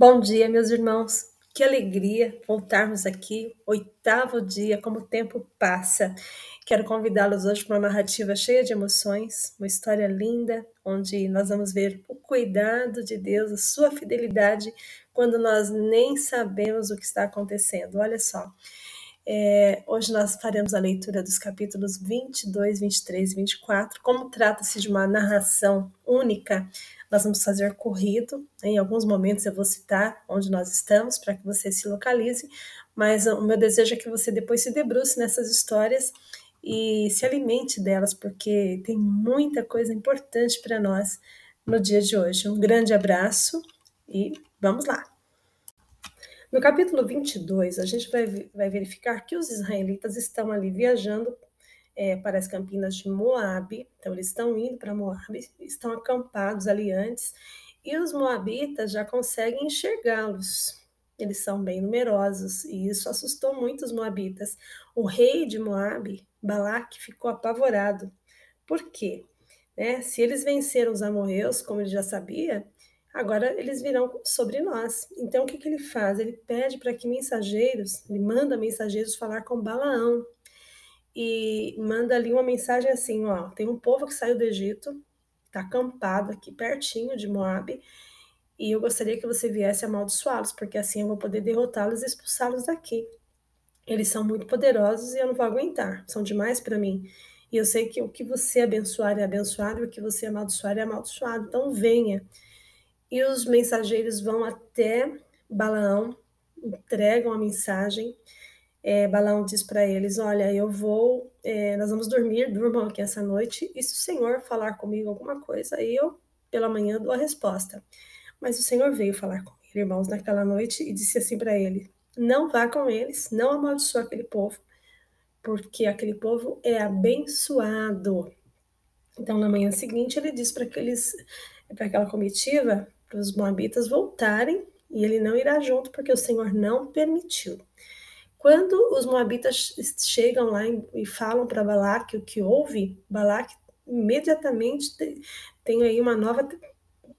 Bom dia, meus irmãos. Que alegria voltarmos aqui, oitavo dia, como o tempo passa. Quero convidá-los hoje para uma narrativa cheia de emoções, uma história linda, onde nós vamos ver o cuidado de Deus, a sua fidelidade, quando nós nem sabemos o que está acontecendo. Olha só. É, hoje nós faremos a leitura dos capítulos 22, 23 e 24. Como trata-se de uma narração única, nós vamos fazer corrido. Em alguns momentos eu vou citar onde nós estamos para que você se localize, mas o meu desejo é que você depois se debruce nessas histórias e se alimente delas, porque tem muita coisa importante para nós no dia de hoje. Um grande abraço e vamos lá! No capítulo 22, a gente vai, vai verificar que os israelitas estão ali viajando é, para as campinas de Moabe, então eles estão indo para Moabe, estão acampados ali antes, e os moabitas já conseguem enxergá-los. Eles são bem numerosos, e isso assustou muito os moabitas. O rei de Moabe, Balaque, ficou apavorado. Por quê? Né? Se eles venceram os amorreus, como ele já sabia, agora eles virão sobre nós. Então o que, que ele faz? Ele pede para que mensageiros, ele manda mensageiros falar com Balaão, e manda ali uma mensagem assim, ó, tem um povo que saiu do Egito, está acampado aqui pertinho de Moab, e eu gostaria que você viesse amaldiçoá-los, porque assim eu vou poder derrotá-los e expulsá-los daqui. Eles são muito poderosos e eu não vou aguentar, são demais para mim. E eu sei que o que você abençoar é abençoado e o que você amaldiçoar é amaldiçoado. Então venha. E os mensageiros vão até Balaão, entregam a mensagem é, Balaão diz para eles: Olha, eu vou, é, nós vamos dormir, durmam aqui essa noite, e se o Senhor falar comigo alguma coisa, aí eu, pela manhã, dou a resposta. Mas o Senhor veio falar com ele, irmãos, naquela noite e disse assim para ele: Não vá com eles, não amaldiçoa aquele povo, porque aquele povo é abençoado. Então, na manhã seguinte, ele disse para aqueles, para aquela comitiva, para os moabitas voltarem, e ele não irá junto, porque o Senhor não permitiu. Quando os moabitas chegam lá e falam para Balaque o que houve, Balaque imediatamente tem aí uma nova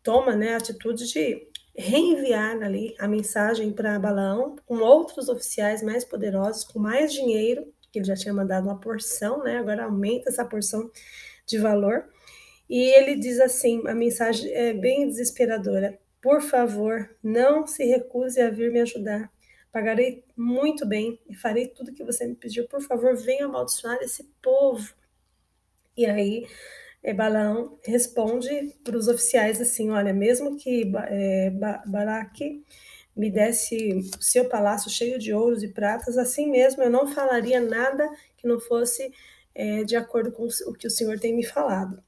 toma, né, atitude de reenviar ali a mensagem para Balaão com outros oficiais mais poderosos, com mais dinheiro, que ele já tinha mandado uma porção, né, agora aumenta essa porção de valor. E ele diz assim, a mensagem é bem desesperadora: "Por favor, não se recuse a vir me ajudar. Pagarei muito bem e farei tudo que você me pediu. Por favor, venha amaldiçoar esse povo. E aí, Balaão responde para os oficiais assim: Olha, mesmo que é, Balaque me desse o seu palácio cheio de ouros e pratas, assim mesmo eu não falaria nada que não fosse é, de acordo com o que o Senhor tem me falado.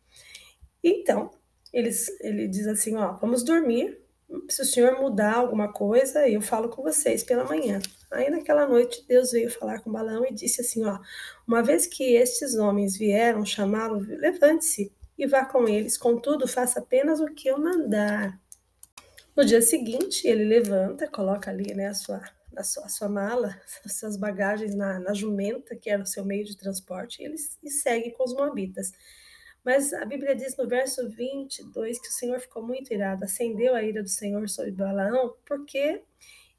Então, eles, ele diz assim: Ó, vamos dormir se o senhor mudar alguma coisa, eu falo com vocês pela manhã. Aí naquela noite Deus veio falar com Balão e disse assim, ó, uma vez que estes homens vieram chamá-lo, levante-se e vá com eles, contudo faça apenas o que eu mandar. No dia seguinte ele levanta, coloca ali né, a sua a sua, a sua mala, as suas bagagens na, na jumenta, que era o seu meio de transporte, e ele e segue com os moabitas. Mas a Bíblia diz no verso 22 que o Senhor ficou muito irado, acendeu a ira do Senhor sobre Balaão, porque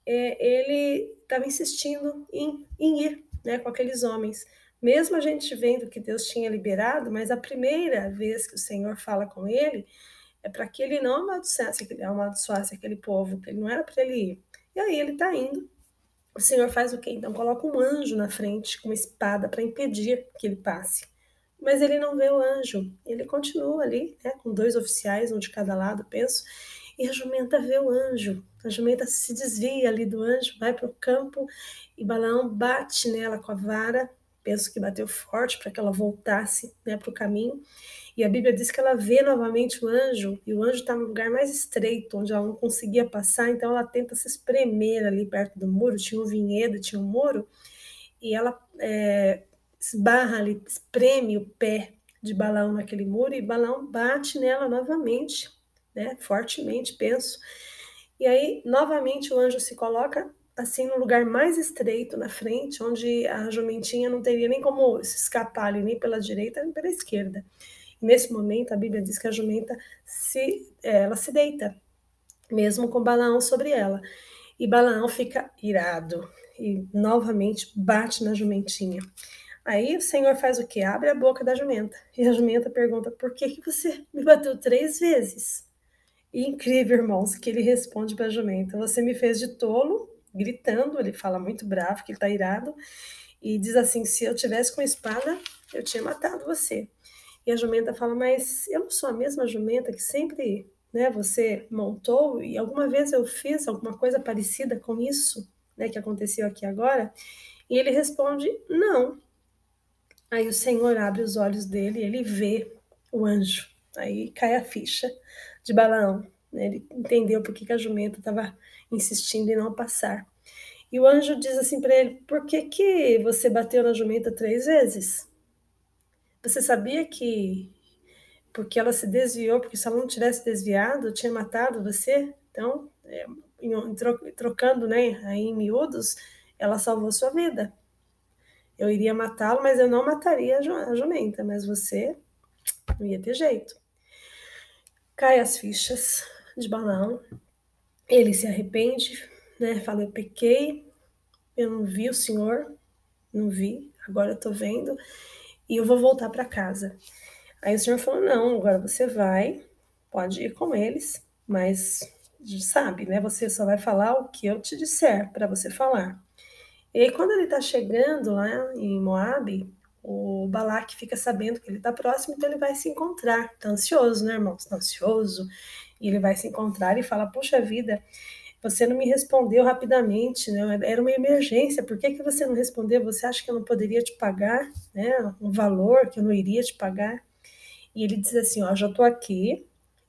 é, ele estava insistindo em, em ir né, com aqueles homens. Mesmo a gente vendo que Deus tinha liberado, mas a primeira vez que o Senhor fala com ele é para que ele não amaldiçoasse, amaldiçoasse aquele povo, que ele não era para ele ir. E aí ele está indo. O Senhor faz o quê? Então coloca um anjo na frente com uma espada para impedir que ele passe mas ele não vê o anjo. Ele continua ali, né, com dois oficiais, um de cada lado, penso, e a jumenta vê o anjo. A jumenta se desvia ali do anjo, vai para o campo e Balaão bate nela com a vara. Penso que bateu forte para que ela voltasse né, para o caminho. E a Bíblia diz que ela vê novamente o anjo, e o anjo está no lugar mais estreito, onde ela não conseguia passar, então ela tenta se espremer ali perto do muro. Tinha um vinhedo, tinha um muro, e ela é, esbarra ali, espreme o pé de Balão naquele muro e Balão bate nela novamente, né, fortemente, penso. E aí, novamente, o anjo se coloca assim no lugar mais estreito na frente, onde a jumentinha não teria nem como se escapar ali, nem pela direita nem pela esquerda. E nesse momento, a Bíblia diz que a jumenta se, é, ela se deita mesmo com Balaão sobre ela. E Balaão fica irado e novamente bate na jumentinha. Aí o Senhor faz o que? Abre a boca da jumenta. E a jumenta pergunta: Por que, que você me bateu três vezes? E incrível, irmãos, que ele responde para a jumenta: Você me fez de tolo, gritando. Ele fala muito bravo, que ele está irado. E diz assim: Se eu tivesse com espada, eu tinha matado você. E a jumenta fala: Mas eu não sou a mesma jumenta que sempre né, você montou? E alguma vez eu fiz alguma coisa parecida com isso né, que aconteceu aqui agora? E ele responde: Não. Aí o Senhor abre os olhos dele e ele vê o anjo. Aí cai a ficha de Balaão. Né? Ele entendeu por que a jumenta estava insistindo em não passar. E o anjo diz assim para ele: Por que, que você bateu na jumenta três vezes? Você sabia que porque ela se desviou, porque se ela não tivesse desviado, tinha matado você? Então, é, trocando né, aí em miúdos, ela salvou sua vida. Eu iria matá-lo, mas eu não mataria a jumenta, mas você não ia ter jeito. Cai as fichas de balão, ele se arrepende, né? Fala, eu pequei, eu não vi o Senhor, não vi, agora eu tô vendo, e eu vou voltar para casa. Aí o Senhor falou, não, agora você vai, pode ir com eles, mas sabe, né? Você só vai falar o que eu te disser para você falar. E aí, quando ele está chegando lá em Moab, o Balaque fica sabendo que ele está próximo, então ele vai se encontrar. Está ansioso, né, irmão? Está ansioso. E ele vai se encontrar e fala: Poxa vida, você não me respondeu rapidamente, né? Era uma emergência, por que, que você não respondeu? Você acha que eu não poderia te pagar, né? Um valor que eu não iria te pagar? E ele diz assim: Ó, já estou aqui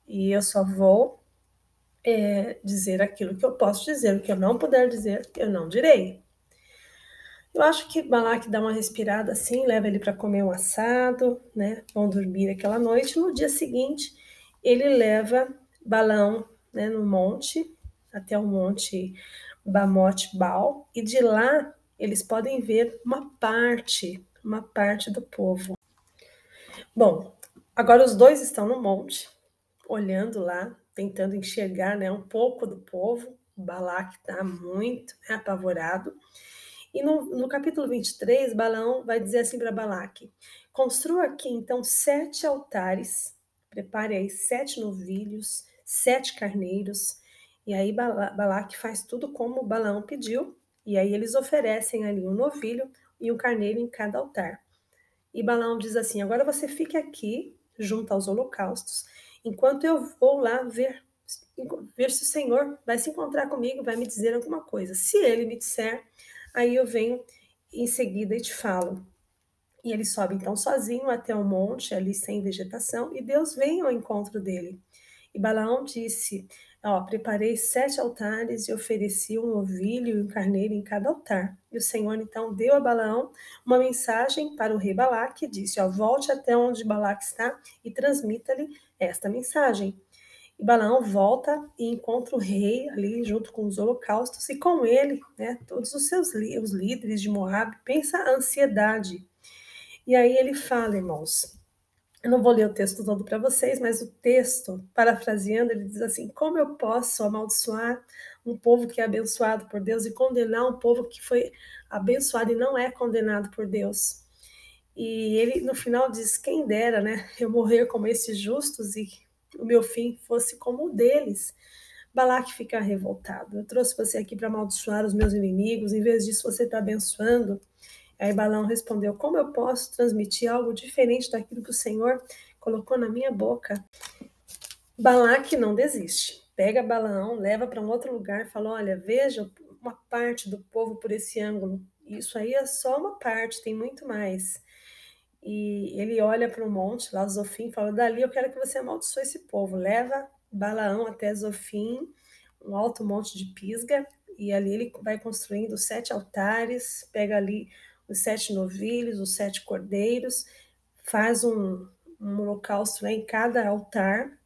e eu só vou é, dizer aquilo que eu posso dizer, o que eu não puder dizer, eu não direi. Eu acho que Balak dá uma respirada assim, leva ele para comer um assado, né? Vão dormir aquela noite. No dia seguinte, ele leva Balão né, no monte, até o monte Bamote Baal, e de lá eles podem ver uma parte, uma parte do povo. Bom, agora os dois estão no monte, olhando lá, tentando enxergar né, um pouco do povo. Balak está muito né, apavorado. E no, no capítulo 23, Balaão vai dizer assim para Balaque: Construa aqui então sete altares, prepare aí sete novilhos, sete carneiros. E aí Balaque faz tudo como Balaão pediu, e aí eles oferecem ali um novilho e um carneiro em cada altar. E Balaão diz assim: Agora você fique aqui, junto aos holocaustos, enquanto eu vou lá ver, ver se o Senhor vai se encontrar comigo, vai me dizer alguma coisa. Se ele me disser, Aí eu venho em seguida e te falo. E ele sobe então sozinho até o monte, ali sem vegetação, e Deus vem ao encontro dele. E Balaão disse: Ó, preparei sete altares e ofereci um ovilho e um carneiro em cada altar. E o Senhor então deu a Balaão uma mensagem para o rei Balaque e disse: Ó, volte até onde Balaque está e transmita-lhe esta mensagem. E Balaão volta e encontra o rei ali junto com os holocaustos e com ele, né, todos os seus os líderes de Moab. Pensa a ansiedade. E aí ele fala, irmãos, eu não vou ler o texto todo para vocês, mas o texto, parafraseando, ele diz assim: Como eu posso amaldiçoar um povo que é abençoado por Deus e condenar um povo que foi abençoado e não é condenado por Deus? E ele no final diz: Quem dera, né, eu morrer como esses justos e o meu fim fosse como o deles. Balaque fica revoltado. Eu trouxe você aqui para amaldiçoar os meus inimigos, em vez disso você está abençoando. Aí Balão respondeu: Como eu posso transmitir algo diferente daquilo que o Senhor colocou na minha boca? Balaque não desiste. Pega Balaão, leva para um outro lugar fala: Olha, veja uma parte do povo por esse ângulo. Isso aí é só uma parte, tem muito mais. E ele olha para o monte, lá Zofim, fala: Dali eu quero que você amaldiçoe esse povo. Leva Balaão até Zofim, um alto monte de pisga, e ali ele vai construindo sete altares, pega ali os sete novilhos, os sete cordeiros, faz um, um holocausto né, em cada altar.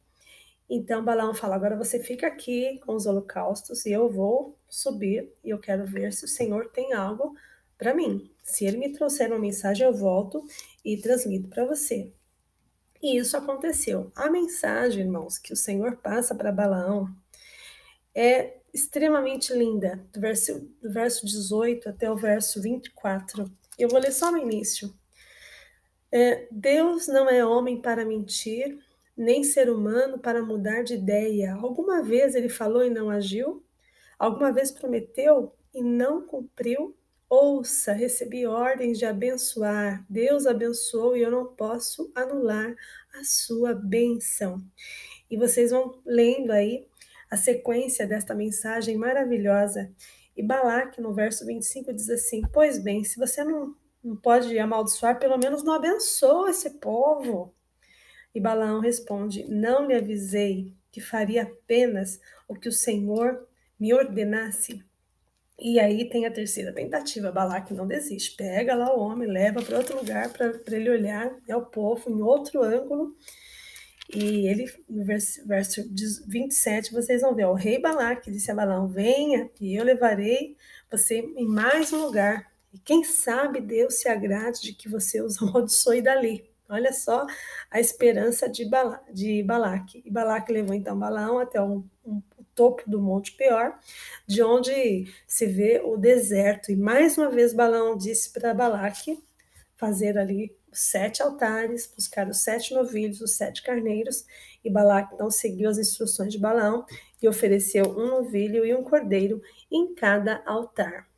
Então Balaão fala: agora você fica aqui com os holocaustos e eu vou subir e eu quero ver se o Senhor tem algo para mim. Se ele me trouxer uma mensagem, eu volto e transmito para você. E isso aconteceu. A mensagem, irmãos, que o Senhor passa para Balaão é extremamente linda, do verso, do verso 18 até o verso 24. Eu vou ler só no início. É, Deus não é homem para mentir, nem ser humano para mudar de ideia. Alguma vez ele falou e não agiu? Alguma vez prometeu e não cumpriu? Ouça, recebi ordens de abençoar. Deus abençoou e eu não posso anular a sua benção. E vocês vão lendo aí a sequência desta mensagem maravilhosa. E Balaque, no verso 25, diz assim: Pois bem, se você não, não pode amaldiçoar, pelo menos não abençoa esse povo. E Balaão responde: Não lhe avisei que faria apenas o que o Senhor me ordenasse. E aí tem a terceira tentativa, Balaque não desiste, pega lá o homem, leva para outro lugar para ele olhar, é o povo em outro ângulo, e ele, no verso, verso 27, vocês vão ver, o rei Balaque disse a Balaão, venha e eu levarei você em mais um lugar. E quem sabe Deus se agrade de que você os amaldiçoe dali. Olha só a esperança de, Bala, de Balaque. E Balaque levou então Balaão até um, um, topo do Monte Peor, de onde se vê o deserto. E mais uma vez Balaão disse para Balaque fazer ali sete altares, buscar os sete novilhos, os sete carneiros, e Balac então seguiu as instruções de Balaão e ofereceu um novilho e um cordeiro em cada altar.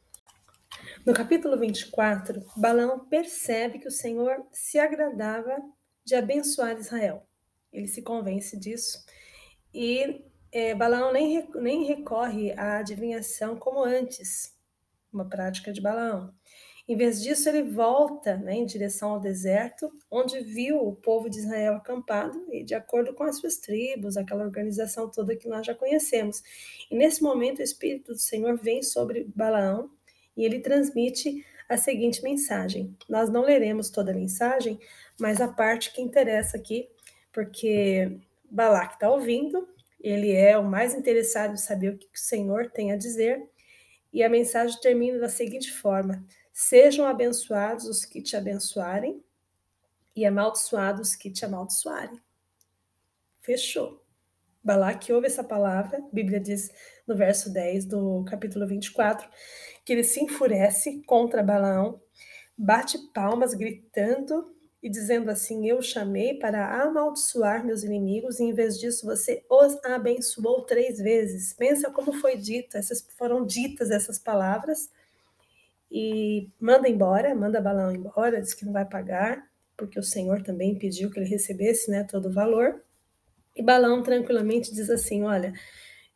No capítulo 24, Balaão percebe que o Senhor se agradava de abençoar Israel. Ele se convence disso e é, Balaão nem, nem recorre à adivinhação como antes, uma prática de Balaão. Em vez disso, ele volta né, em direção ao deserto, onde viu o povo de Israel acampado e de acordo com as suas tribos, aquela organização toda que nós já conhecemos. E nesse momento, o Espírito do Senhor vem sobre Balaão e ele transmite a seguinte mensagem. Nós não leremos toda a mensagem, mas a parte que interessa aqui, porque Balac está ouvindo, ele é o mais interessado em saber o que o Senhor tem a dizer, e a mensagem termina da seguinte forma: Sejam abençoados os que te abençoarem e amaldiçoados os que te amaldiçoarem. Fechou. Balaque ouve essa palavra, a Bíblia diz no verso 10 do capítulo 24, que ele se enfurece contra Balaão, bate palmas gritando e dizendo assim: Eu chamei para amaldiçoar meus inimigos, e em vez disso você os abençoou três vezes. Pensa como foi dito, essas foram ditas essas palavras e manda embora, manda Balão embora, diz que não vai pagar, porque o Senhor também pediu que ele recebesse né, todo o valor. E Balão tranquilamente diz assim: Olha,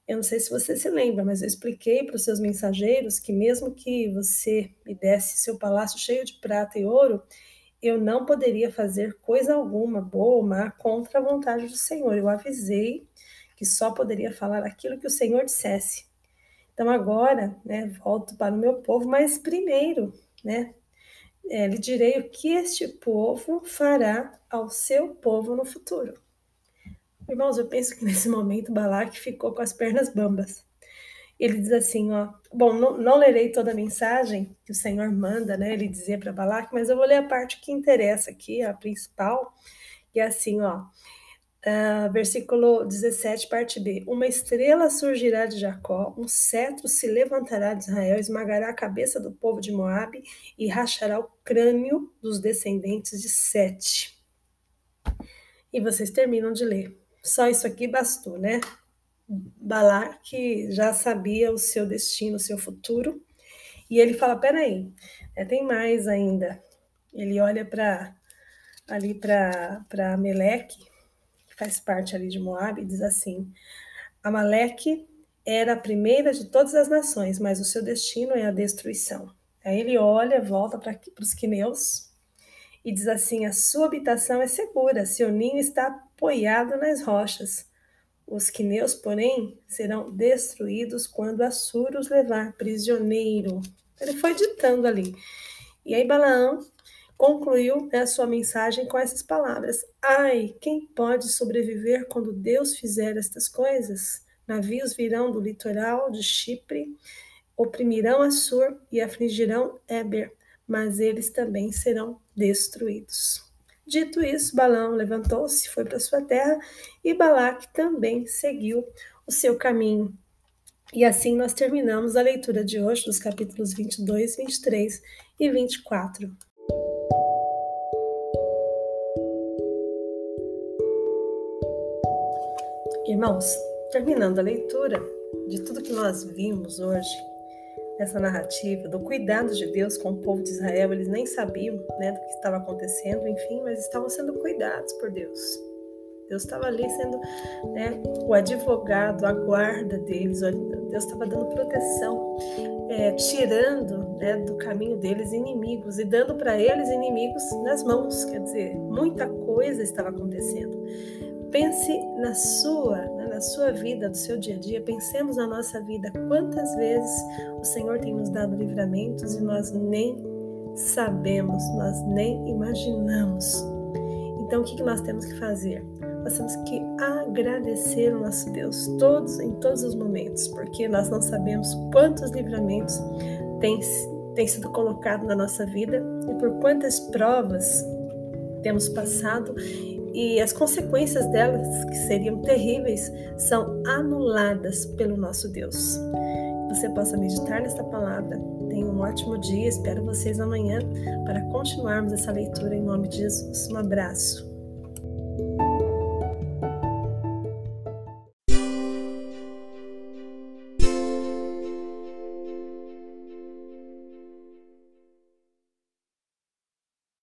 eu não sei se você se lembra, mas eu expliquei para os seus mensageiros que, mesmo que você me desse seu palácio cheio de prata e ouro, eu não poderia fazer coisa alguma, boa ou má, contra a vontade do Senhor. Eu avisei que só poderia falar aquilo que o Senhor dissesse. Então agora, né, volto para o meu povo, mas primeiro, né, é, lhe direi o que este povo fará ao seu povo no futuro. Irmãos, eu penso que nesse momento Balaque ficou com as pernas bambas. Ele diz assim, ó, bom, não, não lerei toda a mensagem que o Senhor manda, né, ele dizer para Balaque, mas eu vou ler a parte que interessa aqui, a principal, que é assim, ó, Uh, versículo 17, parte B. Uma estrela surgirá de Jacó, um cetro se levantará de Israel, esmagará a cabeça do povo de Moabe e rachará o crânio dos descendentes de Sete. E vocês terminam de ler. Só isso aqui bastou, né? Que já sabia o seu destino, o seu futuro. E ele fala: peraí, né, tem mais ainda. Ele olha para ali para Meleque faz parte ali de Moab, diz assim: Amaleque era a primeira de todas as nações, mas o seu destino é a destruição. Aí ele olha, volta para os quineus e diz assim: A sua habitação é segura, seu ninho está apoiado nas rochas. Os quineus, porém, serão destruídos quando Assur os levar prisioneiro. Ele foi ditando ali. E aí Balaão concluiu né, a sua mensagem com essas palavras: Ai, quem pode sobreviver quando Deus fizer estas coisas? Navios virão do litoral de Chipre, oprimirão Assur e afligirão Eber, mas eles também serão destruídos. Dito isso, Balão levantou-se, foi para sua terra, e Balaque também seguiu o seu caminho. E assim nós terminamos a leitura de hoje dos capítulos 22, 23 e 24. Irmãos, terminando a leitura de tudo que nós vimos hoje, essa narrativa do cuidado de Deus com o povo de Israel, eles nem sabiam né, do que estava acontecendo, enfim, mas estavam sendo cuidados por Deus. Deus estava ali sendo né, o advogado, a guarda deles, Deus estava dando proteção, é, tirando né, do caminho deles inimigos e dando para eles inimigos nas mãos. Quer dizer, muita coisa estava acontecendo. Pense na sua, na sua vida, no seu dia a dia. Pensemos na nossa vida. Quantas vezes o Senhor tem nos dado livramentos e nós nem sabemos, nós nem imaginamos. Então, o que nós temos que fazer? Nós temos que agradecer o nosso Deus todos em todos os momentos, porque nós não sabemos quantos livramentos têm, têm sido colocados na nossa vida e por quantas provas temos passado e as consequências delas, que seriam terríveis, são anuladas pelo nosso Deus. Você possa meditar nesta palavra. Tenha um ótimo dia. Espero vocês amanhã para continuarmos essa leitura em nome de Jesus. Um abraço.